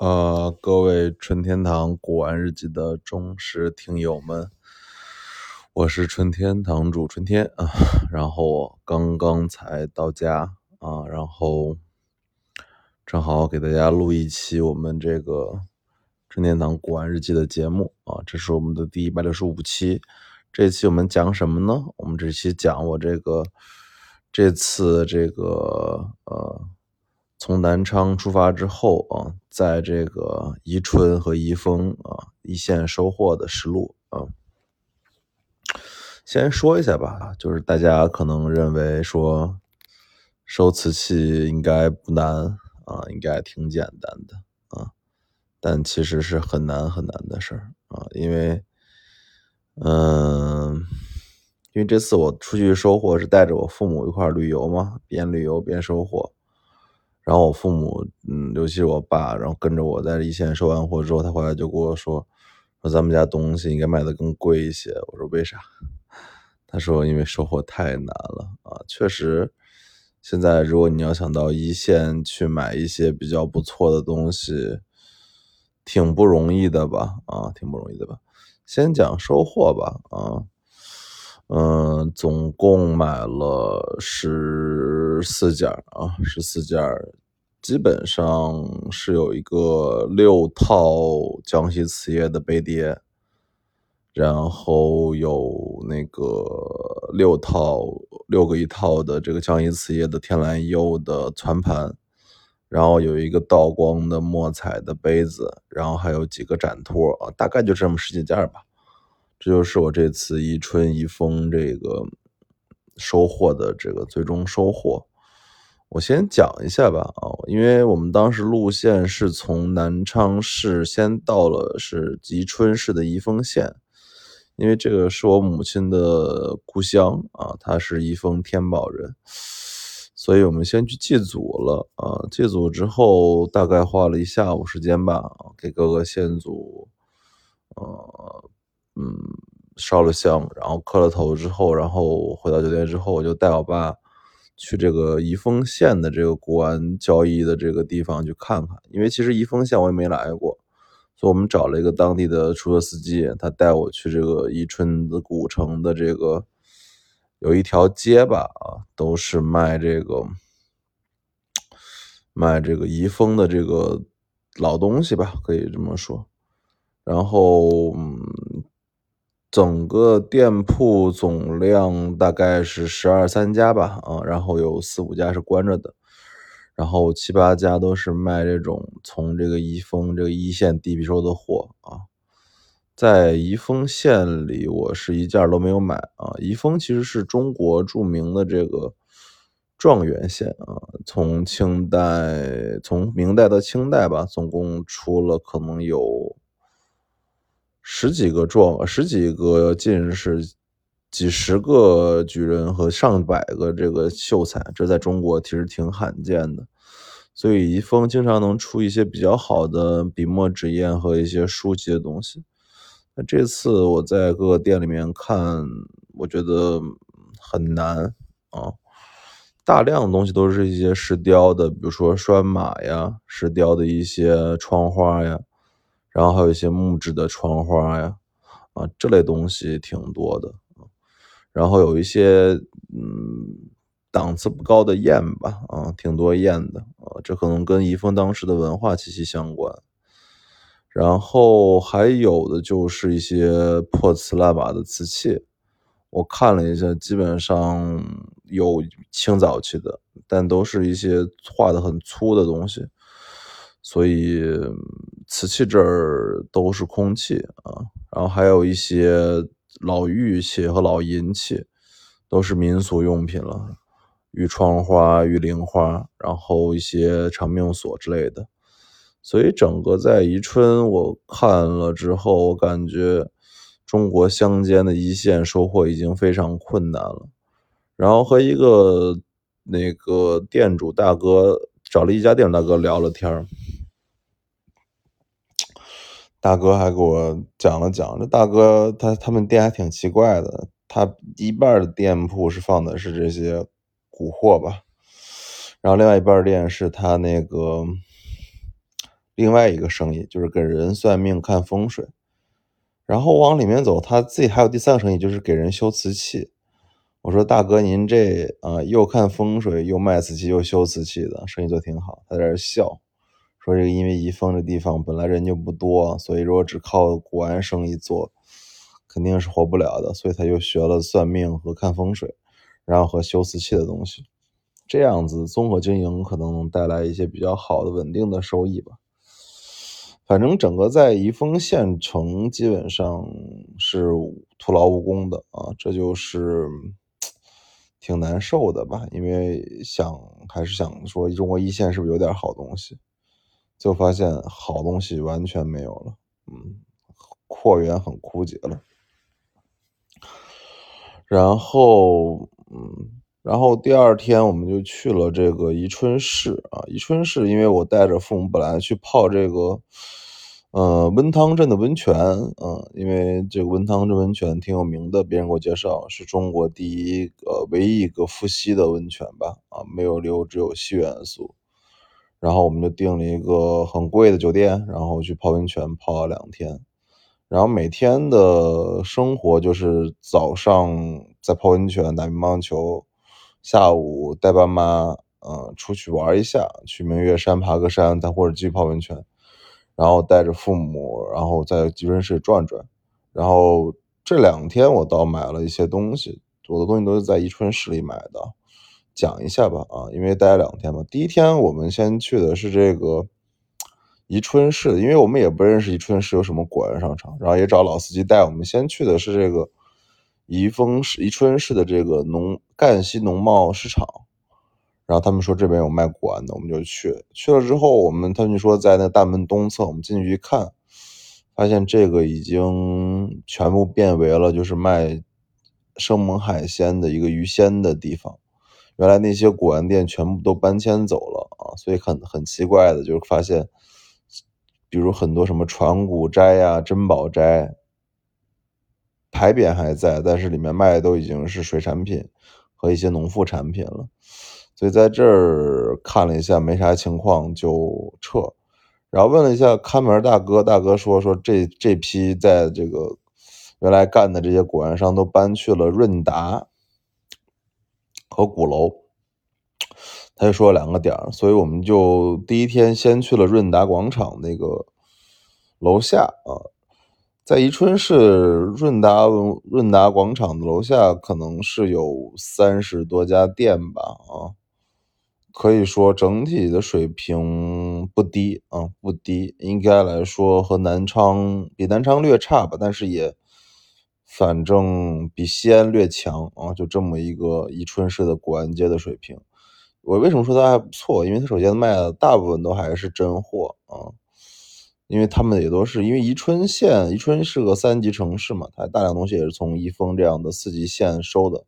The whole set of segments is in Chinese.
呃，各位春天堂古玩日记的忠实听友们，我是春天堂主春天啊。然后我刚刚才到家啊，然后正好给大家录一期我们这个春天堂古玩日记的节目啊。这是我们的第一百六十五期。这期我们讲什么呢？我们这期讲我这个这次这个呃。从南昌出发之后啊，在这个宜春和宜丰啊一线收获的实录啊，先说一下吧，就是大家可能认为说收瓷器应该不难啊，应该挺简单的啊，但其实是很难很难的事儿啊，因为嗯，因为这次我出去收获是带着我父母一块旅游嘛，边旅游边收获。然后我父母，嗯，尤其是我爸，然后跟着我在一线收完货之后，他回来就跟我说，说咱们家东西应该卖的更贵一些。我说为啥？他说因为收货太难了啊，确实，现在如果你要想到一线去买一些比较不错的东西，挺不容易的吧？啊，挺不容易的吧？先讲收货吧，啊。嗯，总共买了十四件啊，十四件，基本上是有一个六套江西瓷业的杯碟，然后有那个六套六个一套的这个江西瓷业的天蓝釉的攒盘，然后有一个道光的墨彩的杯子，然后还有几个展托啊，大概就这么十几件吧。这就是我这次宜春宜丰这个收获的这个最终收获。我先讲一下吧啊，因为我们当时路线是从南昌市先到了是宜春市的宜丰县，因为这个是我母亲的故乡啊，她是宜丰天宝人，所以我们先去祭祖了啊。祭祖之后大概花了一下午时间吧，给各个先祖，呃。嗯，烧了香，然后磕了头之后，然后回到酒店之后，我就带我爸去这个宜丰县的这个古玩交易的这个地方去看看。因为其实宜丰县我也没来过，所以我们找了一个当地的出租车司机，他带我去这个宜春的古城的这个有一条街吧，啊，都是卖这个卖这个宜丰的这个老东西吧，可以这么说。然后，嗯。整个店铺总量大概是十二三家吧，啊，然后有四五家是关着的，然后七八家都是卖这种从这个宜丰这个一线地皮收的货啊。在宜丰县里，我是一件都没有买啊。宜丰其实是中国著名的这个状元县啊，从清代从明代到清代吧，总共出了可能有。十几个状，十几个进士，几十个举人和上百个这个秀才，这在中国其实挺罕见的。所以宜丰经常能出一些比较好的笔墨纸砚和一些书籍的东西。那这次我在各个店里面看，我觉得很难啊，大量的东西都是一些石雕的，比如说拴马呀，石雕的一些窗花呀。然后还有一些木质的窗花呀，啊，这类东西挺多的。然后有一些嗯档次不高的砚吧，啊，挺多砚的，啊，这可能跟宜丰当时的文化气息相关。然后还有的就是一些破瓷烂瓦的瓷器，我看了一下，基本上有清早期的，但都是一些画的很粗的东西。所以瓷器这儿都是空器啊，然后还有一些老玉器和老银器，都是民俗用品了，玉窗花、玉铃花，然后一些长命锁之类的。所以整个在宜春，我看了之后，我感觉中国乡间的一线收获已经非常困难了。然后和一个那个店主大哥。找了一家店大哥聊了天儿，大哥还给我讲了讲，这大哥他他们店还挺奇怪的，他一半的店铺是放的是这些古货吧，然后另外一半店是他那个另外一个生意，就是给人算命看风水。然后往里面走，他自己还有第三个生意，就是给人修瓷器。我说大哥，您这啊又看风水，又卖瓷器，又修瓷器的生意做挺好。他在这笑，这个因为宜丰这地方本来人就不多，所以如果只靠古玩生意做，肯定是活不了的。所以他又学了算命和看风水，然后和修瓷器的东西，这样子综合经营可能能带来一些比较好的稳定的收益吧。反正整个在宜丰县城基本上是徒劳无功的啊，这就是挺难受的吧。因为想还是想说中国一线是不是有点好东西，就发现好东西完全没有了，嗯，货源很枯竭了。然后，嗯。然后第二天我们就去了这个宜春市啊，宜春市，因为我带着父母本来去泡这个，呃，温汤镇的温泉，嗯，因为这个温汤镇温泉挺有名的，别人给我介绍是中国第一个、唯一一个富硒的温泉吧，啊，没有硫，只有硒元素。然后我们就订了一个很贵的酒店，然后去泡温泉，泡了两天。然后每天的生活就是早上在泡温泉、打乒乓球。下午带爸妈，嗯，出去玩一下，去明月山爬个山，再或者继续泡温泉，然后带着父母，然后在宜春市转转。然后这两天我倒买了一些东西，我的东西都是在宜春市里买的，讲一下吧，啊，因为待两天嘛。第一天我们先去的是这个宜春市，因为我们也不认识宜春市有什么果园商场，然后也找老司机带我们。先去的是这个。宜丰市宜春市的这个农赣西农贸市场，然后他们说这边有卖古玩的，我们就去。去了之后，我们他们说在那大门东侧，我们进去一看，发现这个已经全部变为了就是卖生猛海鲜的一个鱼鲜的地方。原来那些古玩店全部都搬迁走了啊，所以很很奇怪的就是发现，比如很多什么传古斋呀、珍宝斋。牌匾还在，但是里面卖的都已经是水产品和一些农副产品了，所以在这儿看了一下，没啥情况就撤。然后问了一下看门大哥，大哥说说这这批在这个原来干的这些古玩商都搬去了润达和鼓楼，他就说两个点儿，所以我们就第一天先去了润达广场那个楼下啊。在宜春市润达润达广场的楼下，可能是有三十多家店吧，啊，可以说整体的水平不低啊，不低，应该来说和南昌比南昌略差吧，但是也反正比西安略强啊，就这么一个宜春市的古玩街的水平。我为什么说它还不错？因为它首先卖的大部分都还是真货啊。因为他们也都是因为宜春县，宜春是个三级城市嘛，它大量东西也是从宜丰这样的四级县收的，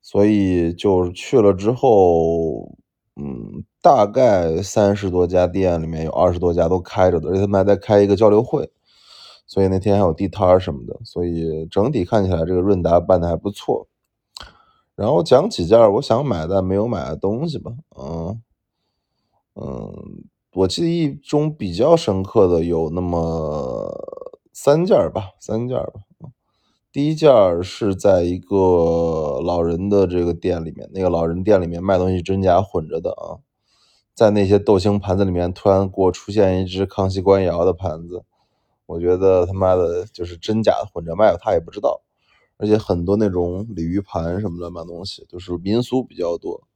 所以就去了之后，嗯，大概三十多家店里面有二十多家都开着的，而且他们还在开一个交流会，所以那天还有地摊儿什么的，所以整体看起来这个润达办的还不错。然后讲几件我想买但没有买的东西吧，嗯嗯。我记忆中比较深刻的有那么三件吧，三件吧。第一件是在一个老人的这个店里面，那个老人店里面卖东西真假混着的啊，在那些豆星盘子里面突然给我出现一只康熙官窑的盘子，我觉得他妈的就是真假混着卖，他也不知道。而且很多那种鲤鱼盘什么乱八东西，都是民俗比较多。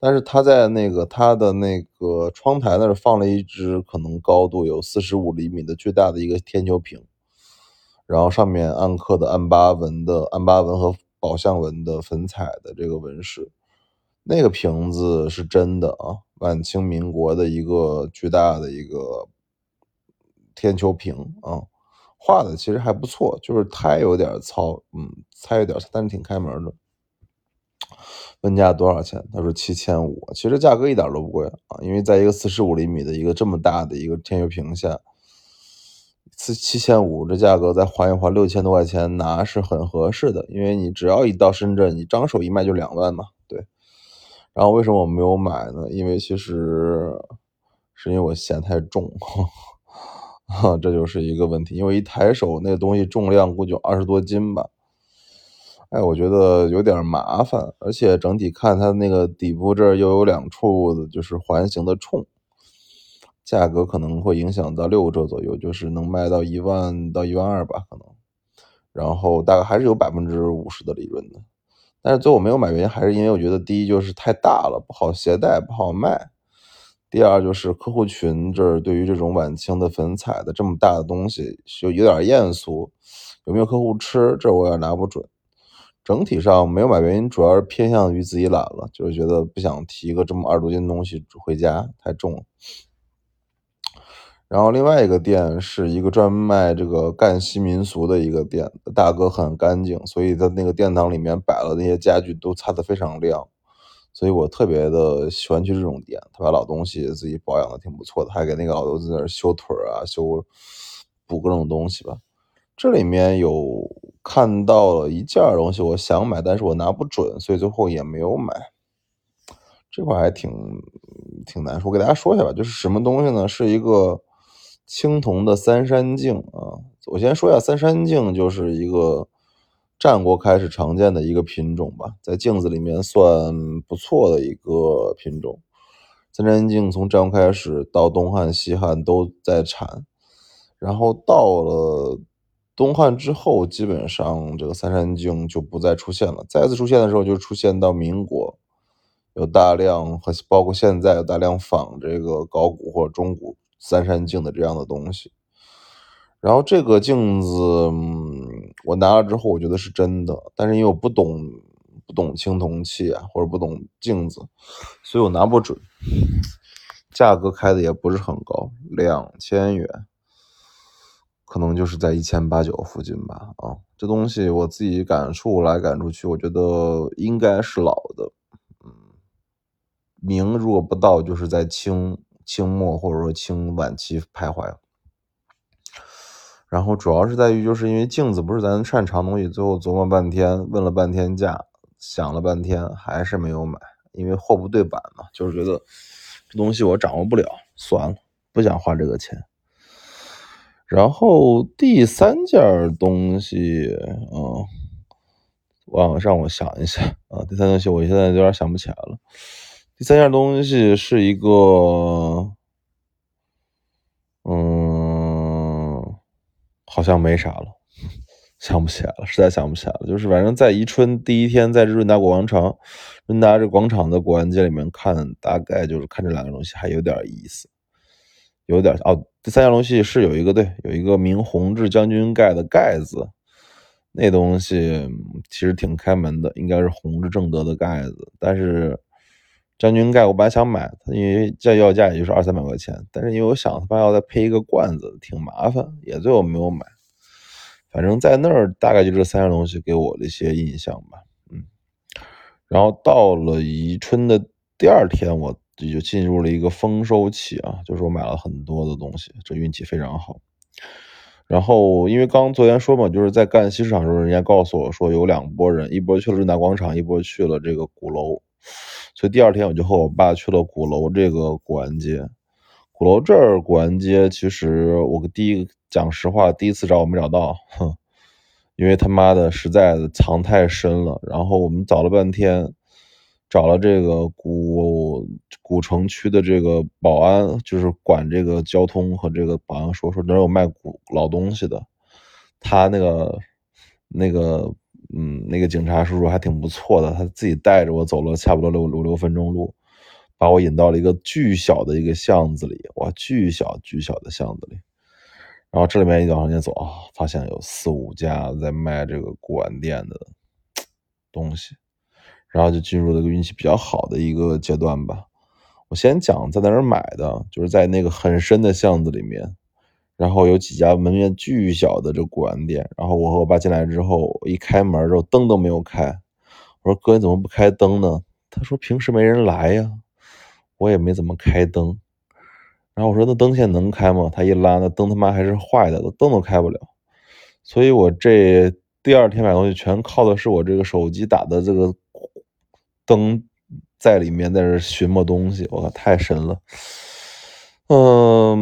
但是他在那个他的那个窗台那儿放了一只可能高度有四十五厘米的巨大的一个天球瓶，然后上面暗刻的安巴纹的安巴纹和宝相纹的粉彩的这个纹饰，那个瓶子是真的啊，晚清民国的一个巨大的一个天球瓶啊，画的其实还不错，就是胎有点糙，嗯，胎有点，但是挺开门的。问价多少钱？他说七千五。其实价格一点都不贵啊，因为在一个四十五厘米的一个这么大的一个天球屏下，七七千五这价格再还一还六千多块钱拿是很合适的。因为你只要一到深圳，你张手一卖就两万嘛。对。然后为什么我没有买呢？因为其实是因为我嫌太重，哈，这就是一个问题。因为一抬手那东西重量估计有二十多斤吧，哎，我觉得有点麻烦，而且整体看它那个底部这儿又有两处就是环形的冲，价格可能会影响到六折左右，就是能卖到一万到一万二吧，可能。然后大概还是有百分之五十的利润的。但是最后没有买，原因还是因为我觉得第一就是太大了，不好携带，不好卖；第二就是客户群这儿对于这种晚清的粉彩的这么大的东西就有点艳俗，有没有客户吃，这我也拿不准。整体上没有买原因主要是偏向于自己懒了，就是觉得不想提个这么二十多斤东西回家，太重了。然后另外一个店是一个专卖这个赣西民俗的一个店，大哥很干净，所以在那个殿堂里面摆了那些家具都擦得非常亮，所以我特别的喜欢去这种店。他把老东西自己保养的挺不错的，还给那个老头子那儿修腿啊、修补各种东西吧。这里面有看到了一件东西，我想买，但是我拿不准，所以最后也没有买。这块还挺挺难说，我给大家说一下吧，就是什么东西呢？是一个。青铜的三山镜啊，我先说一下，三山镜就是一个战国开始常见的一个品种吧，在镜子里面算不错的一个品种。三山镜从战国开始到东汉、西汉都在产，然后到了东汉之后，基本上这个三山镜就不再出现了。再次出现的时候，就出现到民国，有大量和包括现在有大量仿这个高古或者中古。三山镜的这样的东西，然后这个镜子我拿了之后，我觉得是真的，但是因为我不懂不懂青铜器啊，或者不懂镜子，所以我拿不准。价格开的也不是很高，两千元，可能就是在一千八九附近吧。啊，这东西我自己感触来感触去，我觉得应该是老的。嗯，明如果不到，就是在清。清末或者说清晚期徘徊，然后主要是在于，就是因为镜子不是咱擅长东西，最后琢磨半天，问了半天价，想了半天，还是没有买，因为货不对版嘛，就是觉得这东西我掌握不了，算了，不想花这个钱。然后第三件东西，嗯，我让我想一下啊，第三件东西我现在有点想不起来了。第三件东西是一个，嗯，好像没啥了，想不起来了，实在想不起来了。就是反正在宜春第一天在这润达广场，润达这广场的古玩街里面看，大概就是看这两个东西还有点意思，有点哦。第三件东西是有一个对，有一个明弘治将军盖的盖子，那东西其实挺开门的，应该是弘治正德的盖子，但是。将军盖，我本来想买，因为这要价也就是二三百块钱，但是因为我想他妈要再配一个罐子，挺麻烦，也最后没有买。反正在那儿大概就这三样东西给我的一些印象吧，嗯。然后到了宜春的第二天，我就进入了一个丰收期啊，就是我买了很多的东西，这运气非常好。然后因为刚昨天说嘛，就是在赣西市场的时候，人家告诉我说有两拨人，一波去了润达广场，一波去了这个鼓楼。所以第二天我就和我爸去了鼓楼这个古玩街。鼓楼这儿古玩街，其实我第一讲实话，第一次找我没找到，哼，因为他妈的实在藏太深了。然后我们找了半天，找了这个古古城区的这个保安，就是管这个交通和这个保安说说哪有卖古老东西的。他那个那个。嗯，那个警察叔叔还挺不错的，他自己带着我走了差不多六五六分钟路，把我引到了一个巨小的一个巷子里，哇，巨小巨小的巷子里。然后这里面一往前走啊，发现有四五家在卖这个古玩店的东西，然后就进入了一个运气比较好的一个阶段吧。我先讲在哪儿买的，就是在那个很深的巷子里面。然后有几家门面巨小的这古玩店，然后我和我爸进来之后，一开门之后灯都没有开，我说哥你怎么不开灯呢？他说平时没人来呀，我也没怎么开灯。然后我说那灯现在能开吗？他一拉那灯他妈还是坏的，灯都开不了。所以我这第二天买东西全靠的是我这个手机打的这个灯在里面在这寻摸东西，我靠太神了。嗯，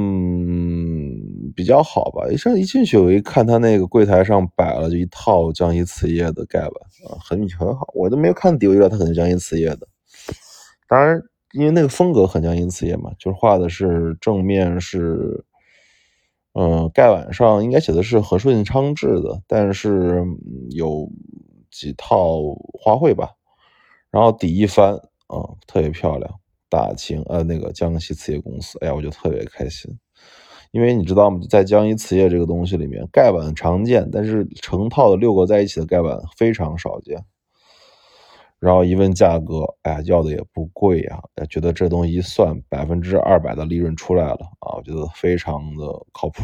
比较好吧。一上一进去，我一看他那个柜台上摆了就一套江西瓷业的盖碗啊，很很好。我都没有看底，我就知道他肯定江西瓷业的。当然，因为那个风格很江西瓷业嘛，就是画的是正面是，嗯，盖碗上应该写的是和顺昌制的，但是有几套花卉吧。然后底一翻啊，特别漂亮。大清呃，那个江西瓷业公司，哎呀，我就特别开心，因为你知道吗，在江西瓷业这个东西里面，盖碗常见，但是成套的六个在一起的盖碗非常少见。然后一问价格，哎呀，要的也不贵呀，觉得这东西一算，百分之二百的利润出来了啊，我觉得非常的靠谱。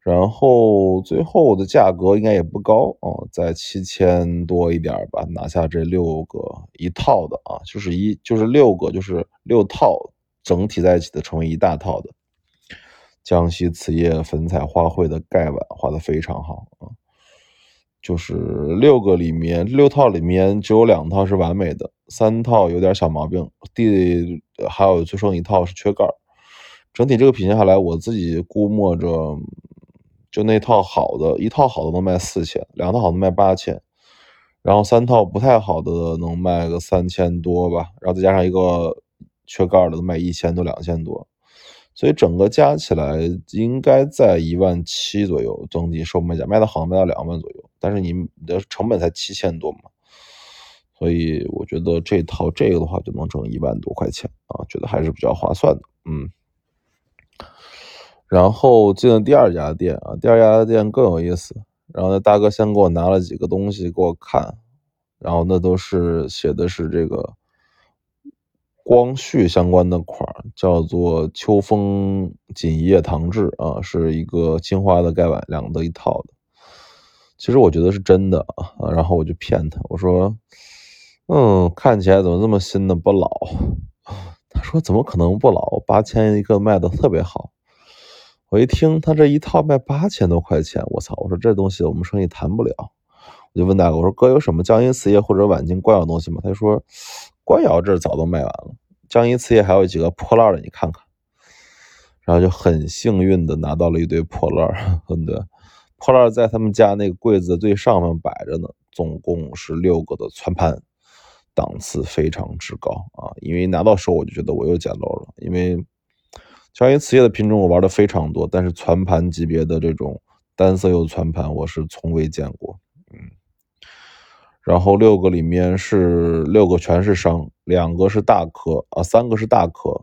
然后最后的价格应该也不高啊，在七千多一点吧，拿下这六个一套的啊，就是一就是六个就是六套整体在一起的成为一大套的江西瓷业粉彩花卉的盖碗，画的非常好啊，就是六个里面六套里面只有两套是完美的，三套有点小毛病，第还有最剩一套是缺盖整体这个品相下来，我自己估摸着。就那套好的，一套好的能卖四千，两套好的卖八千，然后三套不太好的能卖个三千多吧，然后再加上一个缺盖的，能卖一千多、两千多，所以整个加起来应该在一万七左右，整体售卖价卖的好卖到两万左右，但是你的成本才七千多嘛，所以我觉得这套这个的话就能挣一万多块钱啊，觉得还是比较划算的，嗯。然后进了第二家店啊，第二家店更有意思。然后那大哥先给我拿了几个东西给我看，然后那都是写的是这个光绪相关的款，叫做秋风锦叶唐制啊，是一个青花的盖碗，两个一套的。其实我觉得是真的啊，然后我就骗他，我说，嗯，看起来怎么这么新的不老？他说怎么可能不老？八千一个卖的特别好。我一听他这一套卖八千多块钱，我操！我说这东西我们生意谈不了。我就问大哥，我说哥有什么江阴瓷业或者晚清官窑东西吗？他说官窑这早都卖完了，江阴瓷业还有几个破烂的，你看看。然后就很幸运的拿到了一堆破烂，很对破烂在他们家那个柜子最上面摆着呢，总共是六个的攒盘，档次非常之高啊！因为拿到手我就觉得我又捡漏了，因为。江阴瓷业的品种我玩的非常多，但是攒盘级别的这种单色釉攒盘我是从未见过。嗯，然后六个里面是六个全是伤，两个是大颗啊，三个是大颗，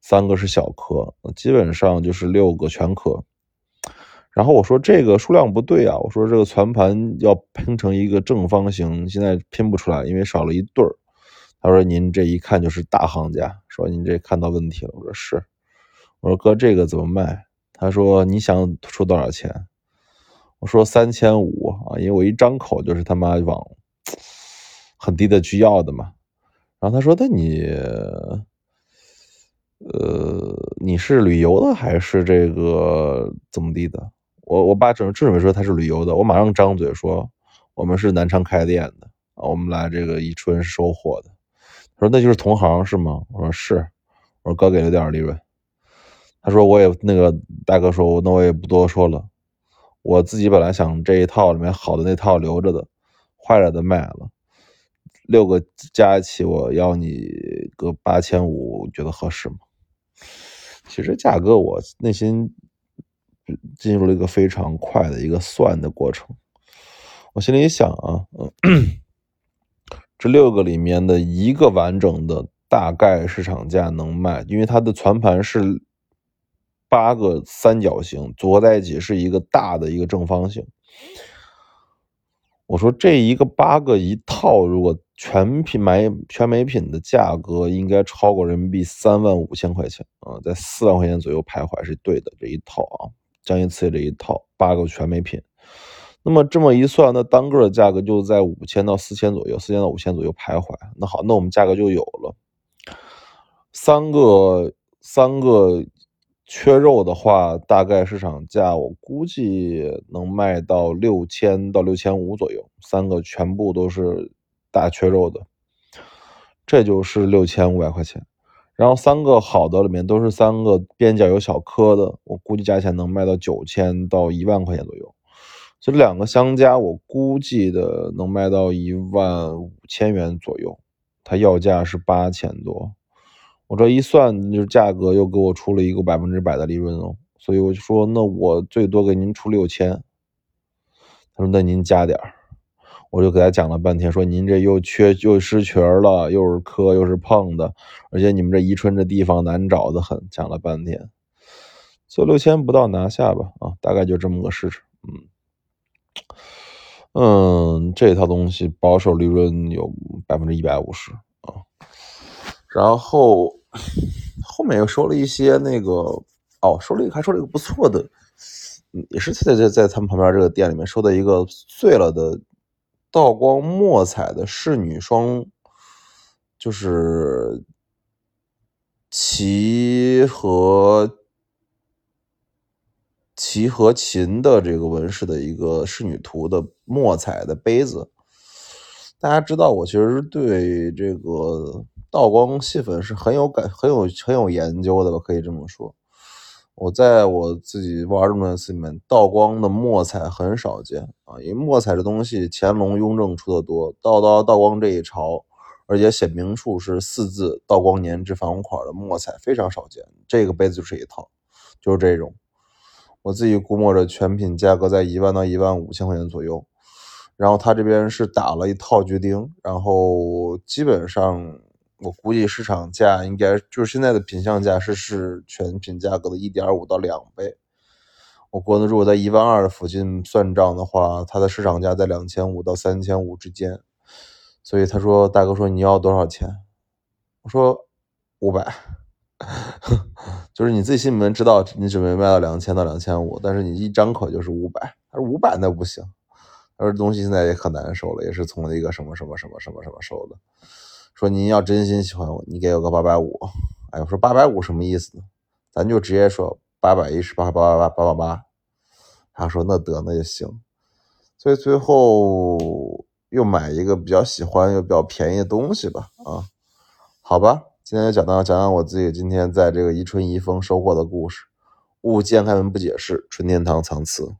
三个是小颗，基本上就是六个全颗。然后我说这个数量不对啊，我说这个攒盘要拼成一个正方形，现在拼不出来，因为少了一对儿。他说您这一看就是大行家，说您这看到问题了。我说是。我说哥，这个怎么卖？他说你想出多少钱？我说三千五啊，因为我一张口就是他妈往很低的去要的嘛。然后他说那你，呃，你是旅游的还是这个怎么地的？我我爸正正准备说他是旅游的，我马上张嘴说我们是南昌开店的啊，我们来这个宜春收货的。他说那就是同行是吗？我说是。我说哥给了点利润。他说：“我也那个大哥说，那我也不多说了。我自己本来想这一套里面好的那套留着的，坏了的卖了。六个加一起，我要你个八千五，觉得合适吗？其实价格我内心进入了一个非常快的一个算的过程。我心里一想啊，嗯这六个里面的一个完整的大概市场价能卖，因为它的全盘是。”八个三角形组合在一起是一个大的一个正方形。我说这一个八个一套，如果全品买全美品的价格应该超过人民币三万五千块钱啊，在四万块钱左右徘徊是对的。这一套啊，江阴瓷业这一套八个全美品，那么这么一算，那单个的价格就在五千到四千左右，四千到五千左右徘徊。那好，那我们价格就有了三个三个。缺肉的话，大概市场价我估计能卖到六千到六千五左右，三个全部都是大缺肉的，这就是六千五百块钱。然后三个好的里面都是三个边角有小颗的，我估计价钱能卖到九千到一万块钱左右。这两个相加，我估计的能卖到一万五千元左右。他要价是八千多，我这一算，就是价格又给我出了一个百分之百的利润哦。所以我就说，那我最多给您出六千。他说：“那您加点儿。”我就给他讲了半天，说您这又缺又失群了，又是磕又是碰的，而且你们这宜春这地方难找的很，讲了半天，做六千不到拿下吧，啊，大概就这么个事情，嗯，嗯，这套东西保守利润有百分之一百五十啊，然后后面又收了一些那个，哦，收了一个还收了一个不错的，也是在在在他们旁边这个店里面收的一个碎了的。道光墨彩的仕女双，就是齐和齐和秦的这个纹饰的一个仕女图的墨彩的杯子。大家知道，我其实对这个道光细粉是很有感、很有很有研究的吧？可以这么说。我在我自己玩这么多次里面，道光的墨彩很少见啊，因为墨彩这东西，乾隆、雍正出的多，到到道光这一朝，而且写明处是四字“道光年制仿款”的墨彩非常少见。这个杯子就是一套，就是这种。我自己估摸着全品价格在一万到一万五千块钱左右，然后他这边是打了一套锯钉，然后基本上。我估计市场价应该就是现在的品相价是是全品价格的一点五到两倍。我估计如果在一万二的附近算账的话，它的市场价在两千五到三千五之间。所以他说：“大哥说你要多少钱？”我说：“五百。”就是你自己心里面知道你准备卖到两千到两千五，但是你一张口就是五百。他说：“五百那不行。”他说：“东西现在也可难受了，也是从一个什么什么什么什么什么收的。”说您要真心喜欢我，你给我个八百五。哎，我说八百五什么意思呢？咱就直接说八百一十八八八八八八八。他说那得那就行。所以最后又买一个比较喜欢又比较便宜的东西吧。啊，好吧，今天就讲到讲讲我自己今天在这个宜春宜丰收获的故事。勿见开门不解释，春天堂藏词。